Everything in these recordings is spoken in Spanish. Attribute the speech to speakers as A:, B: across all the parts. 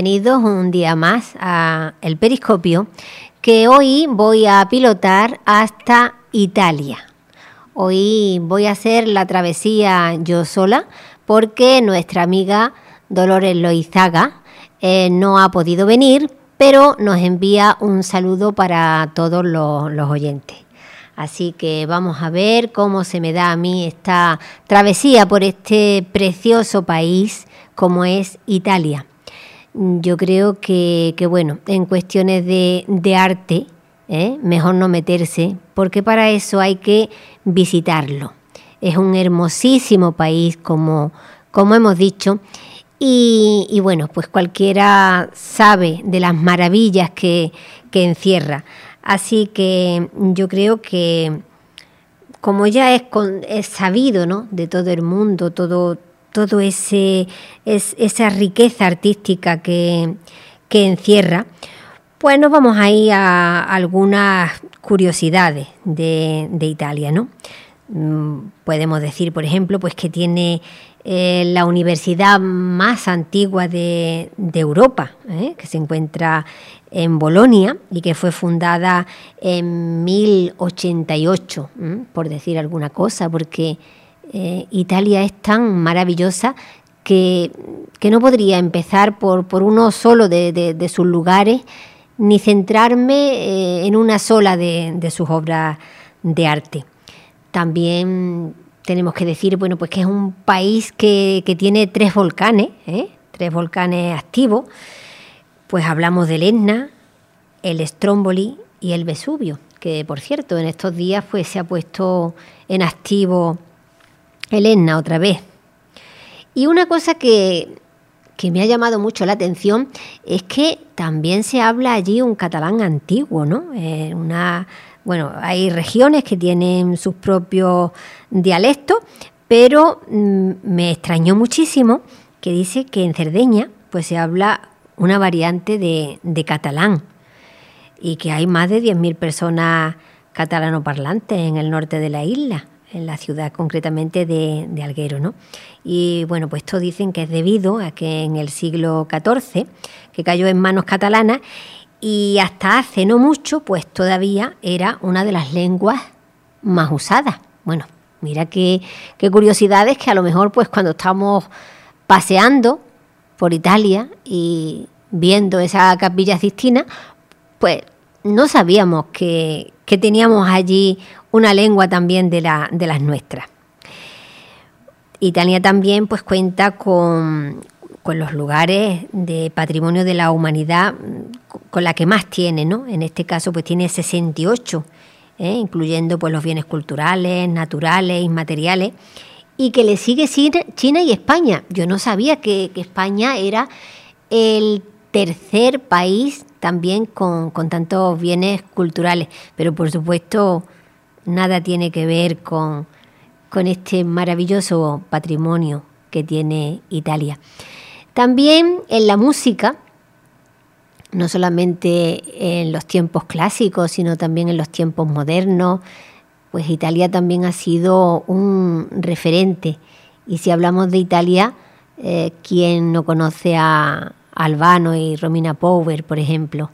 A: bienvenidos un día más a El Periscopio, que hoy voy a pilotar hasta Italia. Hoy voy a hacer la travesía yo sola porque nuestra amiga Dolores Loizaga eh, no ha podido venir, pero nos envía un saludo para todos los, los oyentes. Así que vamos a ver cómo se me da a mí esta travesía por este precioso país como es Italia. Yo creo que, bueno, en cuestiones de, arte, ¿eh? mejor no meterse, porque para eso hay que visitarlo. Es un hermosísimo país, como, como hemos dicho, y, bueno, pues cualquiera sabe de las maravillas que, que encierra. Así que yo creo que como ya es, es sabido ¿no? de todo el mundo, todo, todo esa riqueza artística que, encierra, pues nos vamos a ir a algunas curiosidades de, Italia, ¿no? Mm, podemos decir, por ejemplo, pues que tiene eh, la universidad más antigua de, Europa, ¿eh? que se encuentra en Bolonia y que fue fundada en 1088, por decir alguna cosa, porque eh, Italia es tan maravillosa que, no podría empezar por, por uno solo de, sus lugares ni centrarme eh, en una sola de, sus obras de arte. También tenemos que decir bueno, pues que es un país que, tiene tres volcanes, ¿eh? tres volcanes activos pues hablamos del Etna, el Stromboli y el Vesubio, que por cierto en estos días pues se ha puesto en activo el Etna otra vez. Y una cosa que, me ha llamado mucho la atención es que también se habla allí un catalán antiguo, ¿no? Eh, una, bueno, hay regiones que tienen sus propios dialectos, pero mm, me extrañó muchísimo que dice que en Cerdeña pues se habla una variante de, catalán y que hay más de 10.000 personas catalanoparlantes en el norte de la isla, en la ciudad concretamente de, Alguero. ¿no? Y bueno, pues esto dicen que es debido a que en el siglo XIV, que cayó en manos catalanas, y hasta hace no mucho, pues todavía era una de las lenguas más usadas. Bueno, mira qué, qué curiosidades que a lo mejor pues cuando estamos paseando por Italia y viendo esa capilla sistina, pues no sabíamos que, teníamos allí una lengua también de, la, de las nuestras. Italia también pues cuenta con, los lugares de patrimonio de la humanidad con la que más tiene, ¿no? En este caso pues tiene 68, ¿eh? incluyendo pues los bienes culturales, naturales, inmateriales y que le sigue China y España. Yo no sabía que, España era el tercer país también con, tantos bienes culturales, pero por supuesto nada tiene que ver con, con este maravilloso patrimonio que tiene Italia. También en la música, no solamente en los tiempos clásicos, sino también en los tiempos modernos, pues Italia también ha sido un referente. Y si hablamos de Italia, eh, ¿quién no conoce a Albano y Romina Power, por ejemplo?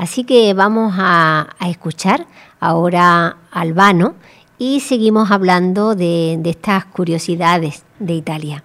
A: Así que vamos a, escuchar ahora Albano y seguimos hablando de estas curiosidades de Italia.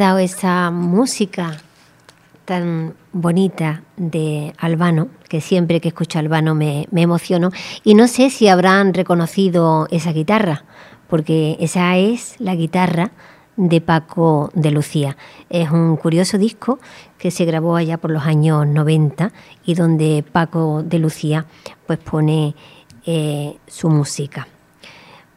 A: Quedado esa música tan bonita de Albano, que siempre que escucho a Albano me, me emociono. Y no sé si habrán reconocido esa guitarra, porque esa es la guitarra de Paco de Lucía. Es un curioso disco que se grabó allá por los años 90 y donde Paco de Lucía pues pone eh, su música.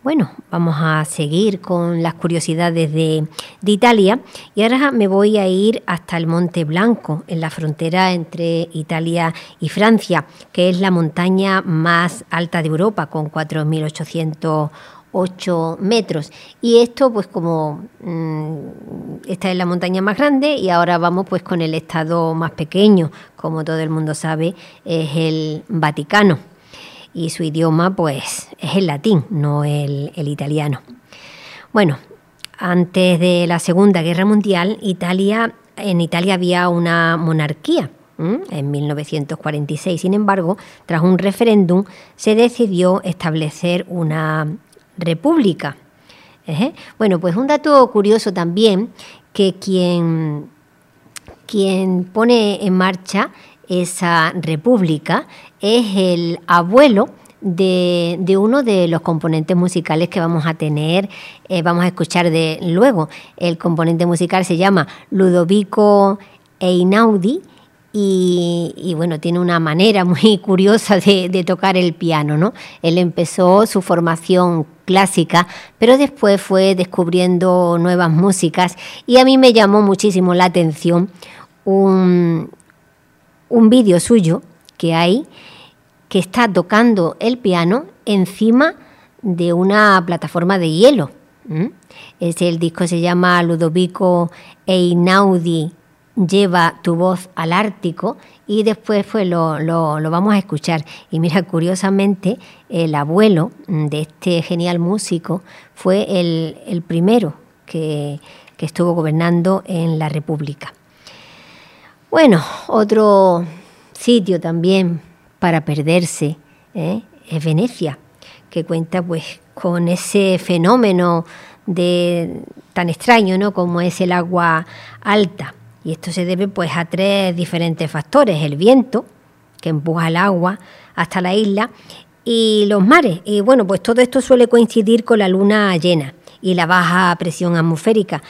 A: Bueno, vamos a seguir con las curiosidades de, Italia. Y ahora me voy a ir hasta el Monte Blanco, en la frontera entre Italia y Francia, que es la montaña más alta de Europa, con 4.808 metros. Y esto, pues como mmm, esta es la montaña más grande y ahora vamos pues con el estado más pequeño, como todo el mundo sabe, es el Vaticano y su idioma pues es el latín, no el, el, italiano. Bueno, antes de la Segunda Guerra Mundial, Italia, en Italia había una monarquía en 1946. Sin embargo, tras un referéndum se decidió establecer una república. ¿Eh? Bueno, pues un dato curioso también que quien, quien pone en marcha esa república es el abuelo de, uno de los componentes musicales que vamos a tener, eh, vamos a escuchar de luego. El componente musical se llama Ludovico Einaudi y, y, bueno, tiene una manera muy curiosa de, de, tocar el piano, ¿no? Él empezó su formación clásica, pero después fue descubriendo nuevas músicas y a mí me llamó muchísimo la atención un, un vídeo suyo que hay que está tocando el piano encima de una plataforma de hielo. ¿Mm? El disco se llama Ludovico Einaudi lleva tu voz al Ártico y después pues lo, lo, lo, vamos a escuchar. Y mira, curiosamente, el abuelo de este genial músico fue el, el primero que, que, estuvo gobernando en la República. Bueno, otro sitio también para perderse ¿eh? es Venecia, que cuenta pues con ese fenómeno de, tan extraño ¿no? como es el agua alta y esto se debe pues a tres diferentes factores, el viento que empuja el agua hasta la isla y los mares. Y bueno, pues todo esto suele coincidir con la luna llena y la baja presión atmosférica.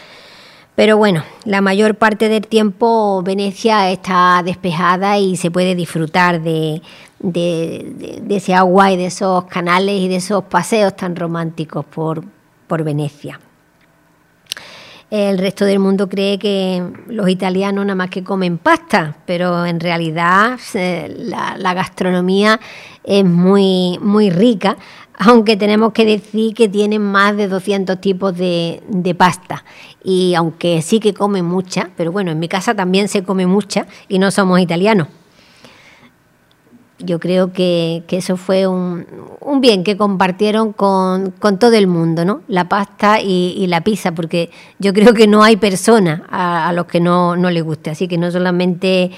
A: Pero bueno, la mayor parte del tiempo Venecia está despejada y se puede disfrutar de, de, ese agua y de esos canales y de esos paseos tan románticos por, por Venecia. El resto del mundo cree que los italianos nada más que comen pasta, pero en realidad eh, la, gastronomía es muy, muy rica, aunque tenemos que decir que tienen más de 200 tipos de, de pasta. Y aunque sí que comen mucha, pero bueno, en mi casa también se come mucha y no somos italianos yo creo que, que eso fue un, un, bien que compartieron con, con, todo el mundo, ¿no? La pasta y, y, la pizza, porque yo creo que no hay persona a, a los que no, no les guste. Así que no solamente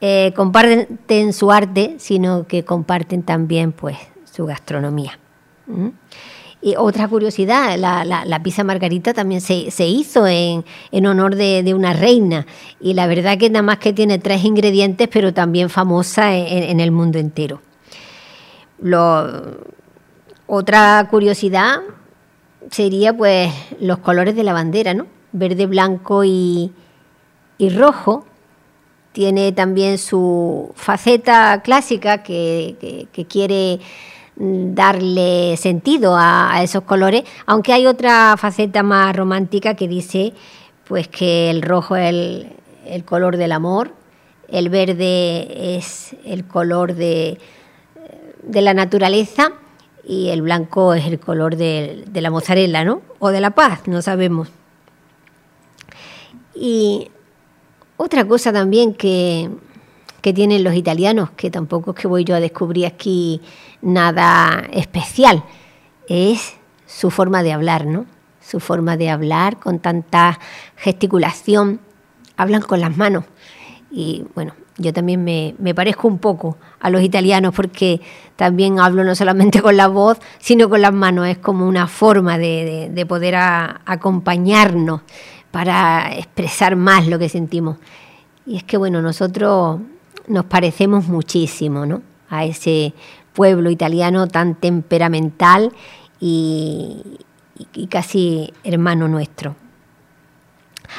A: eh, comparten su arte, sino que comparten también pues su gastronomía. Y otra curiosidad, la, la, la, pizza margarita también se, se hizo en, en honor de, de, una reina y la verdad que nada más que tiene tres ingredientes, pero también famosa en, el mundo entero. Lo, otra curiosidad sería pues los colores de la bandera, ¿no? Verde, blanco y, y rojo. Tiene también su faceta clásica que, que quiere darle sentido a, esos colores, aunque hay otra faceta más romántica que dice pues que el rojo es el, el color del amor, el verde es el color de, de, la naturaleza y el blanco es el color de, de la mozzarella, ¿no? O de la paz, no sabemos. Y otra cosa también que, que tienen los italianos, que tampoco es que voy yo a descubrir aquí nada especial, es su forma de hablar, ¿no? Su forma de hablar con tanta gesticulación, hablan con las manos. Y bueno, yo también me, me, parezco un poco a los italianos porque también hablo no solamente con la voz, sino con las manos. Es como una forma de, de, de poder acompañarnos para expresar más lo que sentimos. Y es que, bueno, nosotros nos parecemos muchísimo ¿no? a ese pueblo italiano tan temperamental y, casi hermano nuestro.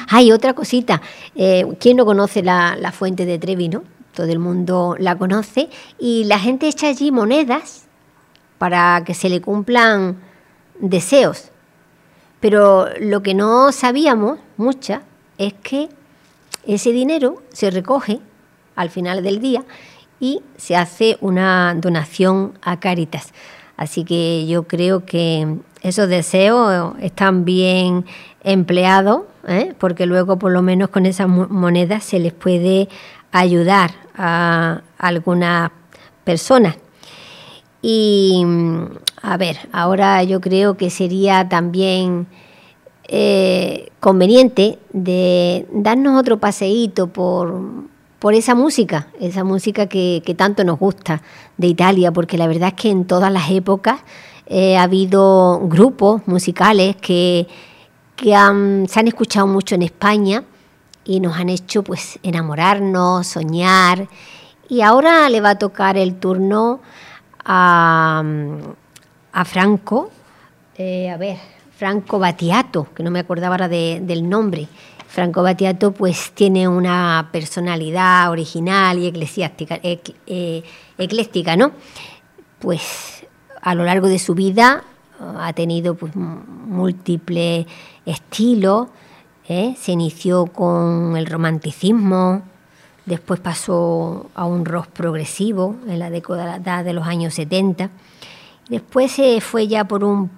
A: Hay otra cosita, eh, ¿quién no conoce la, la, fuente de Trevi? ¿no? Todo el mundo la conoce y la gente echa allí monedas para que se le cumplan deseos. Pero lo que no sabíamos mucha es que ese dinero se recoge al final del día y se hace una donación a Caritas. Así que yo creo que esos deseos están bien empleados, ¿eh? porque luego por lo menos con esas monedas se les puede ayudar a algunas personas. Y a ver, ahora yo creo que sería también eh, conveniente de darnos otro paseíto por, por esa música, esa música que, tanto nos gusta de Italia, porque la verdad es que en todas las épocas eh, ha habido grupos musicales que, que se han escuchado mucho en España y nos han hecho pues enamorarnos, soñar Y ahora le va a tocar el turno a, a Franco, eh, a ver, Franco Battiato, que no me acordaba ahora de- del nombre. Franco Battiato pues tiene una personalidad original y eclesiástica, ec- eh, ecléctica, ¿no? Pues a lo largo de su vida ha tenido pues, múltiples estilos. ¿eh? Se inició con el romanticismo, después pasó a un rock progresivo en la década de los años 70. Después se fue ya por un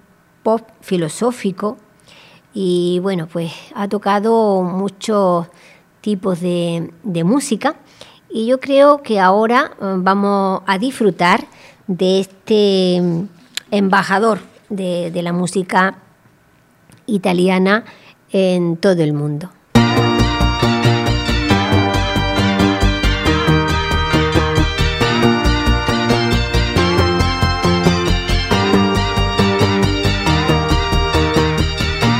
A: pop filosófico y bueno, pues ha tocado muchos tipos de, música y yo creo que ahora eh, vamos a disfrutar de este mm, embajador de la música italiana en todo el mundo.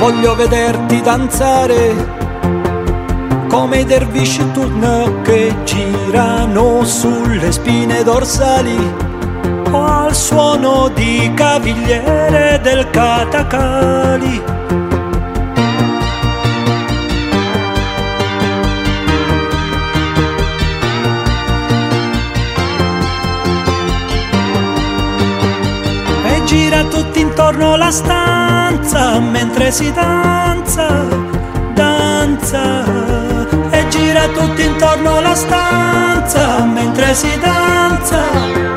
B: Voglio vederti danzare come i dervisci turno che girano sulle spine dorsali al suono di cavigliere del catacali. E gira tutti intorno la stanza mentre si danza, danza. E gira tutti intorno la stanza mentre si danza.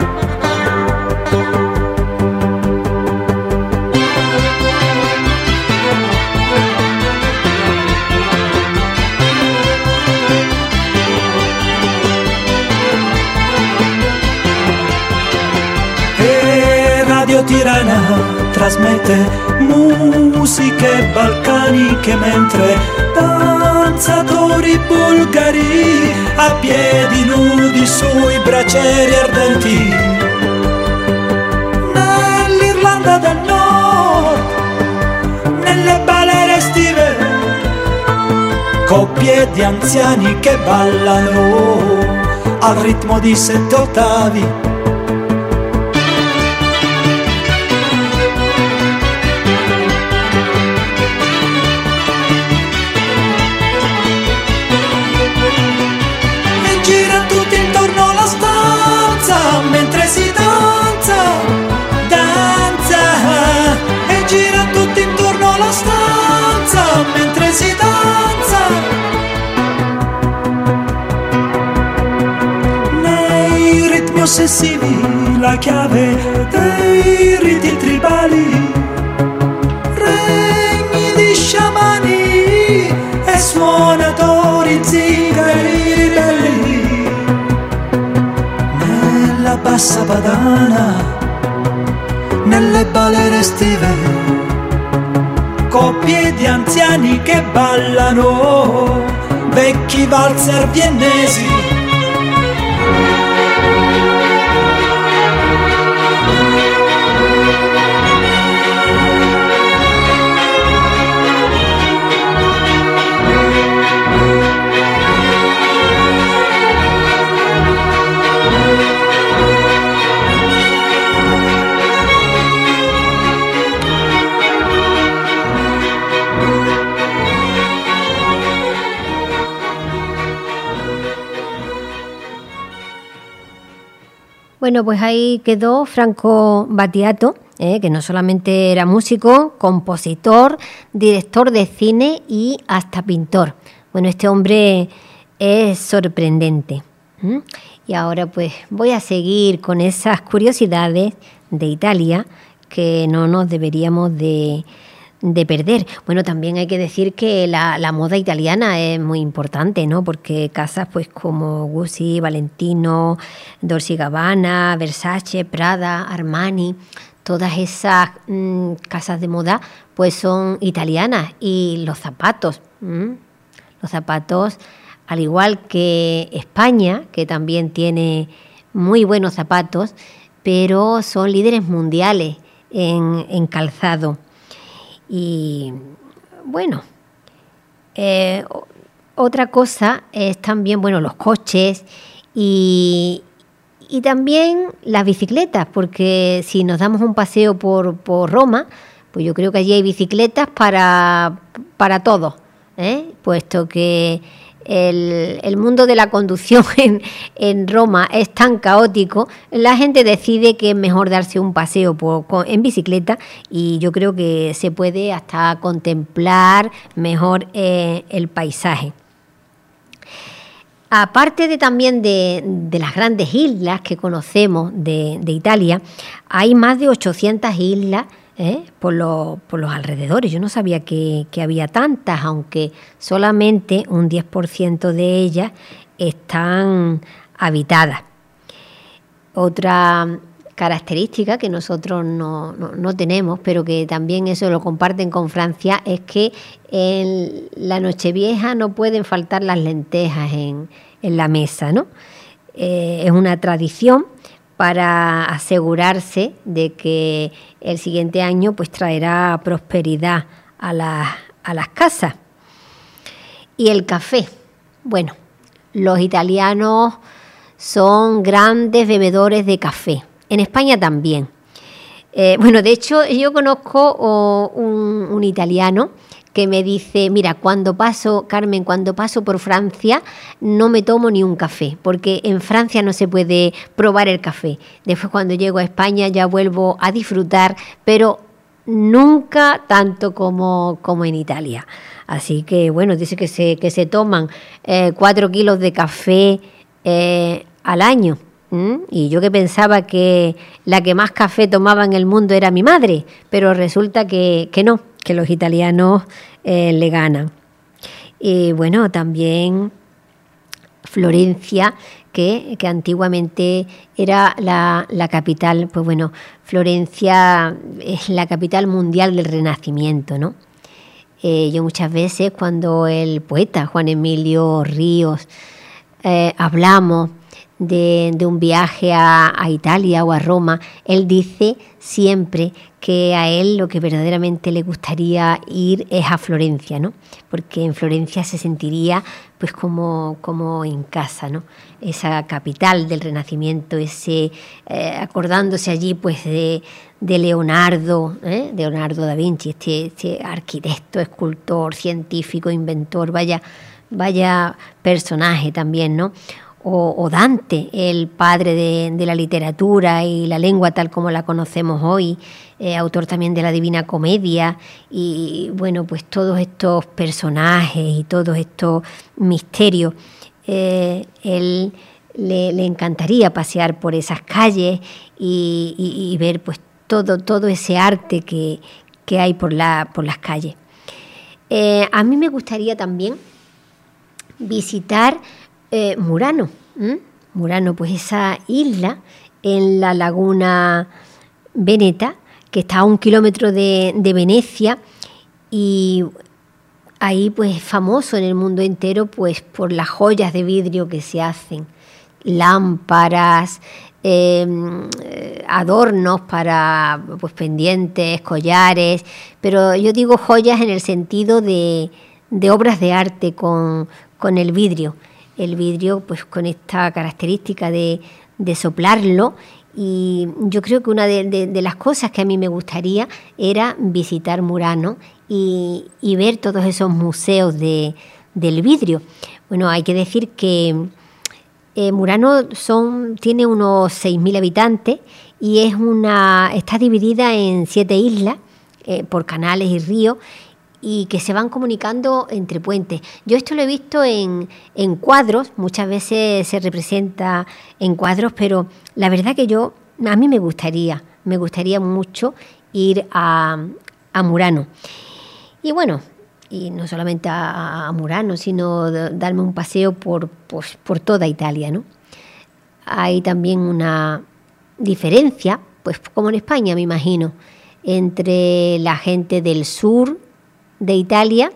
B: Tirana trasmette musiche balcaniche mentre danzatori bulgari a piedi nudi sui bracieri ardenti. Nell'Irlanda del Nord, nelle balere estive, coppie di anziani che ballano al ritmo di sette ottavi. Nei ritmi ossessivi la chiave dei riti tribali. Regni di sciamani e suonatori zingari ribelli nella bassa padana nelle balere estive coppie di anziani che ballano vecchi valzer viennesi
A: Bueno, pues ahí quedó Franco Battiato, eh, que no solamente era músico, compositor, director de cine y hasta pintor. Bueno, este hombre es sorprendente. Y ahora pues voy a seguir con esas curiosidades de Italia que no nos deberíamos de, de perder. Bueno, también hay que decir que la, la moda italiana es muy importante, ¿no? Porque casas pues como Gucci, Valentino, Dolce Gabbana, Versace, Prada, Armani, todas esas mm, casas de moda pues son italianas y los zapatos, los zapatos al igual que España, que también tiene muy buenos zapatos, pero son líderes mundiales en, en calzado. Y bueno, eh, otra cosa es también, bueno, los coches y, y también las bicicletas, porque si nos damos un paseo por, por Roma, pues yo creo que allí hay bicicletas para, para todos, ¿eh? puesto que el, mundo de la conducción en, Roma es tan caótico, la gente decide que es mejor darse un paseo por- en bicicleta y yo creo que se puede hasta contemplar mejor eh, el paisaje. Aparte de también de, de las grandes islas que conocemos de, de Italia, hay más de 800 islas ¿eh? por, lo- por los alrededores. Yo no sabía que, que había tantas, aunque solamente un 10% de ellas están habitadas. Otra característica que nosotros no, no- tenemos, pero que también eso lo comparten con Francia, es que en la Nochevieja no pueden faltar las lentejas en, en la mesa, ¿no? Eh, es una tradición para asegurarse de que el siguiente año pues traerá prosperidad a las, a las casas. Y el café. Bueno, los italianos son grandes bebedores de café. En España también. Eh, bueno, de hecho, yo conozco oh, un italiano que me dice, mira, cuando paso, Carmen, cuando paso por Francia, no me tomo ni un café, porque en Francia no se puede probar el café. Después cuando llego a España ya vuelvo a disfrutar, pero nunca tanto como, como en Italia. Así que bueno, dice que se, que se toman eh, cuatro kilos de café eh, al año. Y yo que pensaba que la que más café tomaba en el mundo era mi madre, pero resulta que, que no, que los italianos eh, le ganan. Y bueno, también Florencia, que, que antiguamente era la, la capital, pues bueno, Florencia es la capital mundial del Renacimiento, ¿no? Eh, yo muchas veces cuando el poeta Juan Emilio Ríos eh, hablamos de, un viaje a, Italia o a Roma, él dice siempre que a él lo que verdaderamente le gustaría ir es a Florencia, ¿no? Porque en Florencia se sentiría pues como, como en casa, ¿no? Esa capital del Renacimiento, ese eh, acordándose allí pues de, de Leonardo, ¿eh? Leonardo da Vinci, este, este arquitecto, escultor, científico, inventor, vaya, vaya personaje también, ¿no? O, Dante, el padre de, la literatura y la lengua tal como la conocemos hoy, eh, autor también de la Divina Comedia, y bueno, pues todos estos personajes y todos estos misterios, eh, él le, encantaría pasear por esas calles y ver pues todo, todo ese arte que, que hay por, la, por las calles. Eh, a mí me gustaría también visitar eh, Murano. Murano, pues esa isla en la laguna Veneta, que está a un kilómetro de, Venecia y ahí pues es famoso en el mundo entero pues por las joyas de vidrio que se hacen, lámparas, eh, adornos para pues pendientes, collares, pero yo digo joyas en el sentido de, de obras de arte con, con el vidrio. El vidrio pues con esta característica de, de soplarlo y yo creo que una de, las cosas que a mí me gustaría era visitar Murano y, y ver todos esos museos de, del vidrio. Bueno, hay que decir que eh, Murano son, tiene unos 6.000 habitantes y es una, está dividida en siete islas eh, por canales y ríos y que se van comunicando entre puentes. Yo esto lo he visto en, en cuadros, muchas veces se representa en cuadros, pero la verdad que yo, a mí me gustaría, me gustaría mucho ir a, a Murano. Y bueno, y no solamente a, Murano, sino darme un paseo por, pues, por toda Italia, ¿no? Hay también una diferencia, pues como en España me imagino, entre la gente del sur de Italia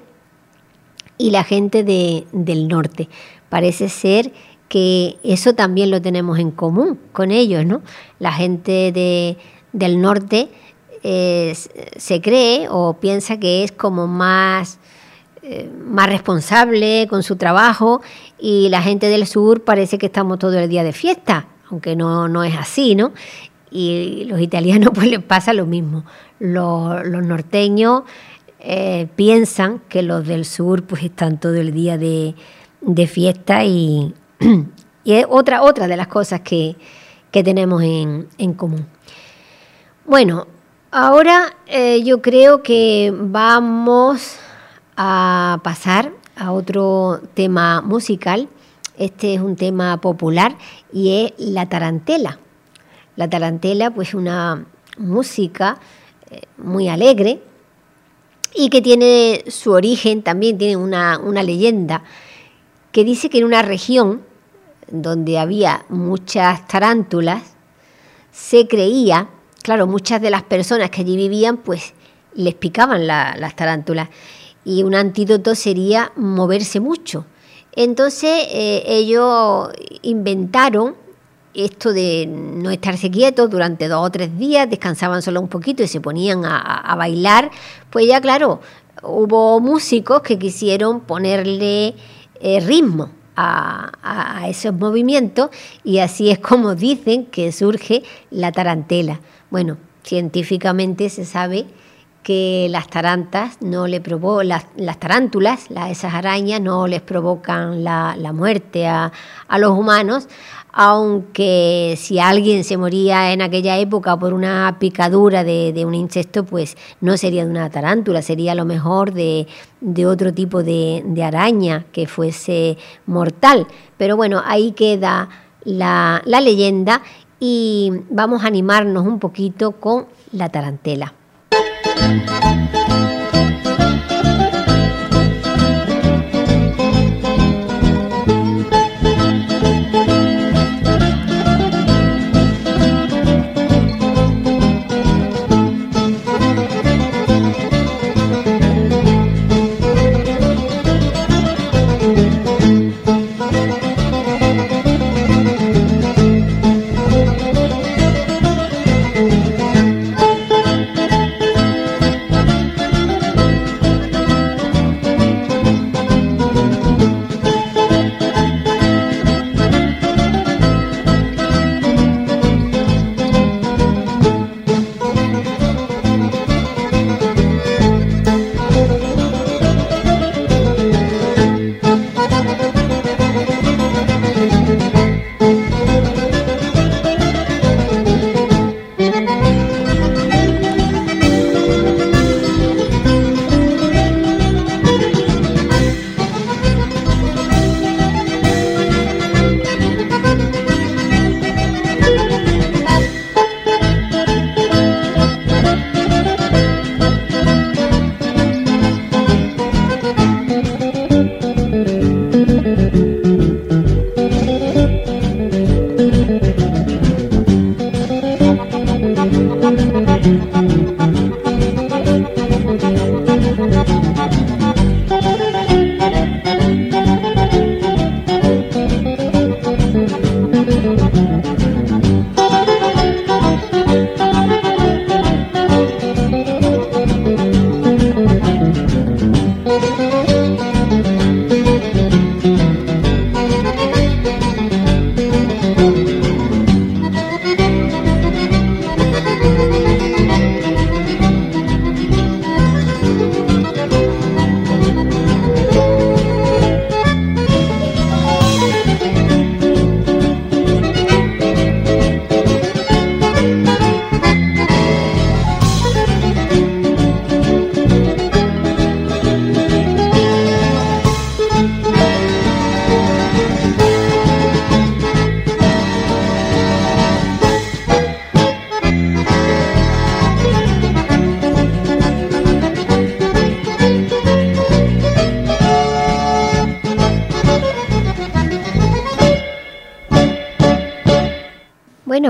A: y la gente de- del norte. Parece ser que eso también lo tenemos en común con ellos, ¿no? La gente de- del norte eh, se cree o piensa que es como más, eh, más responsable con su trabajo y la gente del sur parece que estamos todo el día de fiesta, aunque no, no es así, ¿no? Y los italianos pues les pasa lo mismo. Los, los norteños eh, piensan que los del sur pues están todo el día de, de fiesta y, y es otra, otra de las cosas que, que tenemos en, en común. Bueno, ahora eh, yo creo que vamos a pasar a otro tema musical. Este es un tema popular y es la tarantela. La tarantela, pues una música eh, muy alegre y que tiene su origen, también tiene una, una leyenda que dice que en una región donde había muchas tarántulas, se creía, claro, muchas de las personas que allí vivían, pues les picaban la- las tarántulas y un antídoto sería moverse mucho. Entonces eh, ellos inventaron esto de no estarse quietos durante dos o tres días, descansaban solo un poquito y se ponían a, bailar, pues ya claro, hubo músicos que quisieron ponerle eh, ritmo a, esos movimientos y así es como dicen que surge la tarantela. Bueno, científicamente se sabe que las tarantas no le provo las, las tarántulas, la- esas arañas no les provocan la, la muerte a, a los humanos, aunque si alguien se moría en aquella época por una picadura de, un insecto, pues no sería de una tarántula, sería a lo mejor de, otro tipo de, de araña que fuese mortal. Pero bueno, ahí queda la, la leyenda y vamos a animarnos un poquito con la tarantela.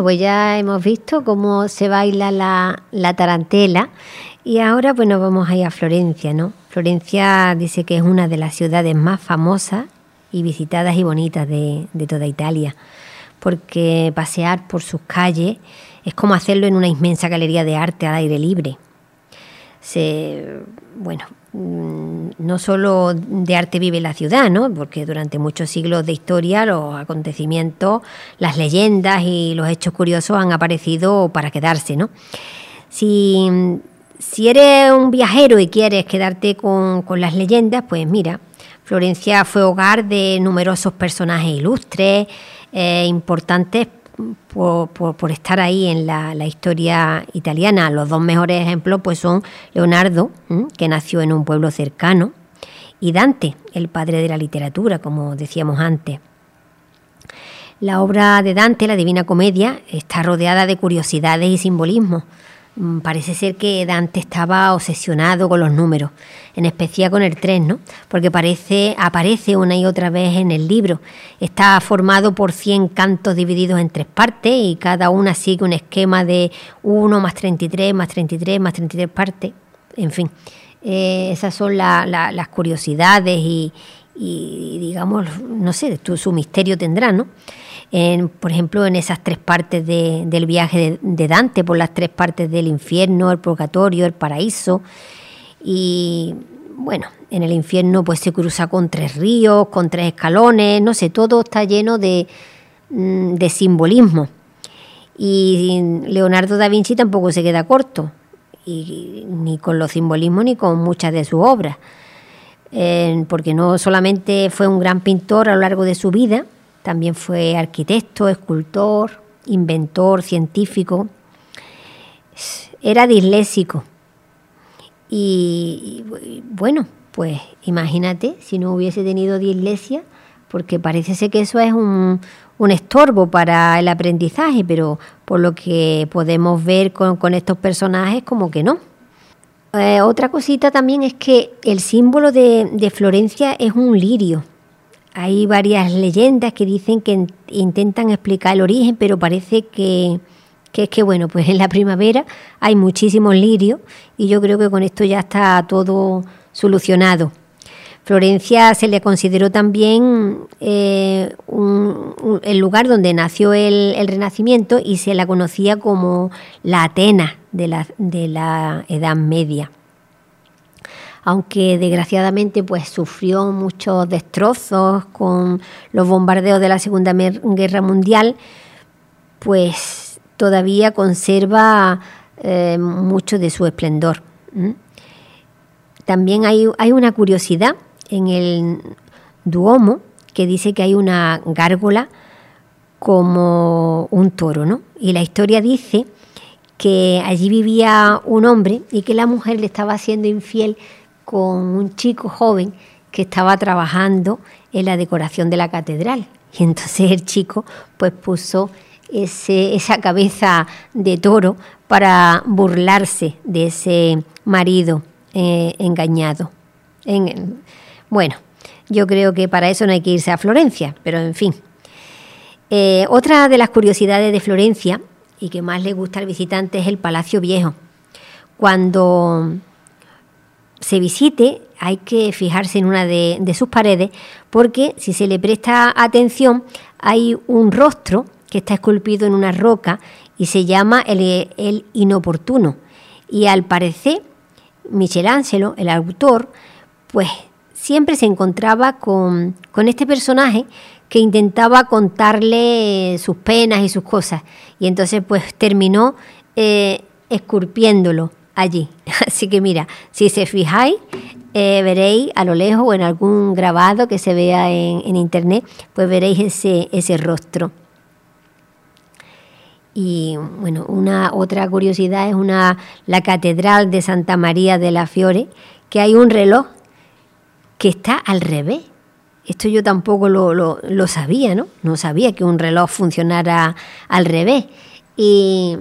A: Pues ya hemos visto cómo se baila la, la tarantela y ahora bueno vamos a ir a Florencia, ¿no? Florencia dice que es una de las ciudades más famosas y visitadas y bonitas de, de toda Italia, porque pasear por sus calles es como hacerlo en una inmensa galería de arte al aire libre. Se, bueno, no solo de arte vive la ciudad, ¿no? porque durante muchos siglos de historia los acontecimientos, las leyendas y los hechos curiosos han aparecido para quedarse. ¿no? Si, si eres un viajero y quieres quedarte con, con las leyendas, pues mira, Florencia fue hogar de numerosos personajes ilustres, eh, importantes por, estar ahí en la, historia italiana. Los dos mejores ejemplos pues son Leonardo, que nació en un pueblo cercano, y Dante, el padre de la literatura, como decíamos antes. La obra de Dante, la Divina Comedia, está rodeada de curiosidades y simbolismos. Mm, Parece ser que Dante estaba obsesionado con los números, en especial con el 3, ¿no? Porque parece, aparece una y otra vez en el libro. Está formado por 100 cantos divididos en tres partes y cada una sigue un esquema de 1 más 33, más 33, más 33 partes. En fin, eh, esas son la- la- las curiosidades y, digamos, no sé, su misterio tendrá, ¿no? En, por ejemplo, en esas tres partes de- del viaje de, Dante, por las tres partes del infierno, el purgatorio, el paraíso. Y bueno, en el infierno pues se cruza con tres ríos, con tres escalones, no sé, todo está lleno de, mm, de simbolismo. Y Leonardo da Vinci tampoco se queda corto, y, ni con los simbolismos ni con muchas de sus obras, Eh, porque no solamente fue un gran pintor a lo largo de su vida, también fue arquitecto, escultor, inventor, científico. Era disléxico. Y, y, bueno, pues imagínate si no hubiese tenido dislexia, porque parece ser que eso es un, un estorbo para el aprendizaje, pero por lo que podemos ver con, con estos personajes, como que no. Eh, otra cosita también es que el símbolo de, de Florencia es un lirio. Hay varias leyendas que dicen que in- intentan explicar el origen, pero parece que, que es que, bueno, pues en la primavera hay muchísimos lirios y yo creo que con esto ya está todo solucionado. Florencia se le consideró también eh, un- el lugar donde nació el, el Renacimiento y se la conocía como la Atenas de la, de la Edad Media aunque desgraciadamente pues sufrió muchos destrozos con los bombardeos de la Segunda Guerra Mundial, pues todavía conserva eh, mucho de su esplendor. También hay, hay una curiosidad en el Duomo que dice que hay una gárgola como un toro, ¿no? Y la historia dice que allí vivía un hombre y que la mujer le estaba siendo infiel con un chico joven que estaba trabajando en la decoración de la catedral. Y entonces el chico pues puso ese, esa cabeza de toro para burlarse de ese marido eh, engañado. En- bueno, yo creo que para eso no hay que irse a Florencia, pero en fin. Eh, otra de las curiosidades de Florencia y que más le gusta al visitante es el Palacio Viejo. Cuando se visite hay que fijarse en una de, de sus paredes porque si se le presta atención hay un rostro que está esculpido en una roca y se llama el, el inoportuno. Y al parecer Michelangelo, el autor, pues siempre se encontraba con, con este personaje que intentaba contarle sus penas y sus cosas. Y entonces pues terminó eh, esculpiéndolo allí. Así que mira, si se fijáis, eh, veréis a lo lejos o en algún grabado que se vea en, en internet, pues veréis ese, ese rostro. Y bueno, una otra curiosidad es una la catedral de Santa María de la Fiore, que hay un reloj que está al revés. Esto yo tampoco lo, lo- lo sabía, ¿no? No sabía que un reloj funcionara al revés. Y,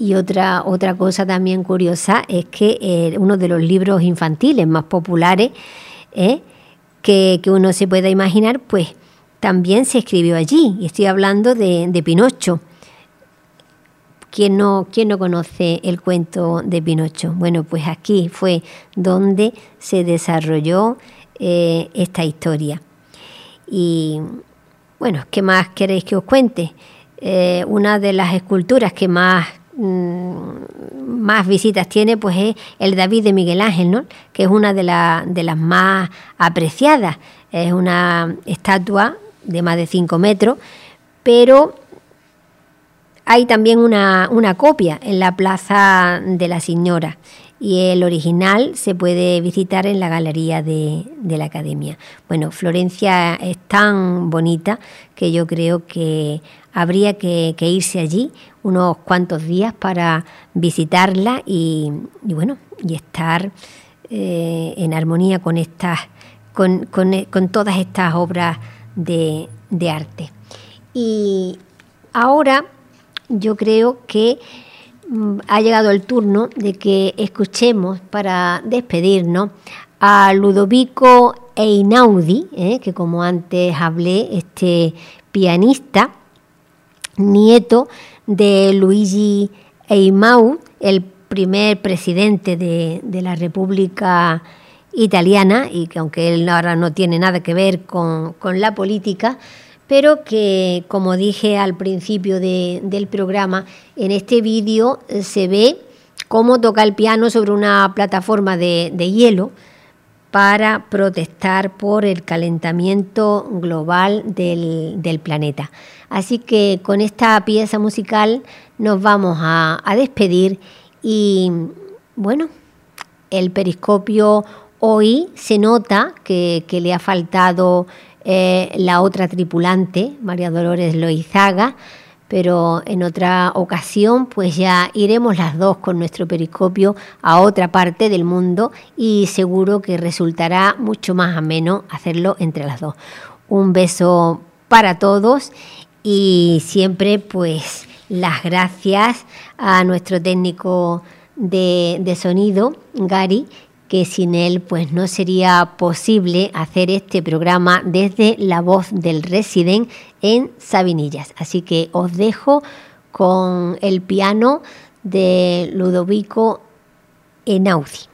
A: y otra, otra cosa también curiosa es que eh, uno de los libros infantiles más populares ¿eh? que, que uno se pueda imaginar, pues también se escribió allí. Y estoy hablando de, de Pinocho. ¿quién no, quién no conoce el cuento de Pinocho? Bueno, pues aquí fue donde se desarrolló eh, esta historia. Y bueno, ¿qué más queréis que os cuente? Una de las esculturas que más más visitas tiene pues es el David de Miguel Ángel, ¿no? que es una de, de las más apreciadas. Es una estatua de más de 5 metros, pero hay también una, una copia en la Plaza de la Señora y el original se puede visitar en la galería de, de la Academia. Bueno, Florencia es tan bonita que yo creo que habría que, irse allí unos cuantos días para visitarla y, bueno, y estar eh, en armonía con estas, con, con- con todas estas obras de, de arte. Y ahora yo creo que mm, ha llegado el turno de que escuchemos para despedirnos a Ludovico Einaudi, eh, que como antes hablé, este pianista, nieto de Luigi Einaudi, el primer presidente de, la República Italiana, y que aunque él ahora no tiene nada que ver con, la política, pero que, como dije al principio de- del programa, en este vídeo se ve cómo toca el piano sobre una plataforma de hielo para protestar por el calentamiento global del, planeta. Así que con esta pieza musical nos vamos a, despedir y bueno, el periscopio hoy se nota que, que le ha faltado eh, la otra tripulante, María Dolores Loizaga, pero en otra ocasión pues ya iremos las dos con nuestro periscopio a otra parte del mundo y seguro que resultará mucho más ameno hacerlo entre las dos. Un beso para todos y siempre pues las gracias a nuestro técnico de, sonido, Gary, que sin él pues no sería posible hacer este programa desde la voz del resident en Sabinillas. Así que os dejo con el piano de Ludovico Enaudi.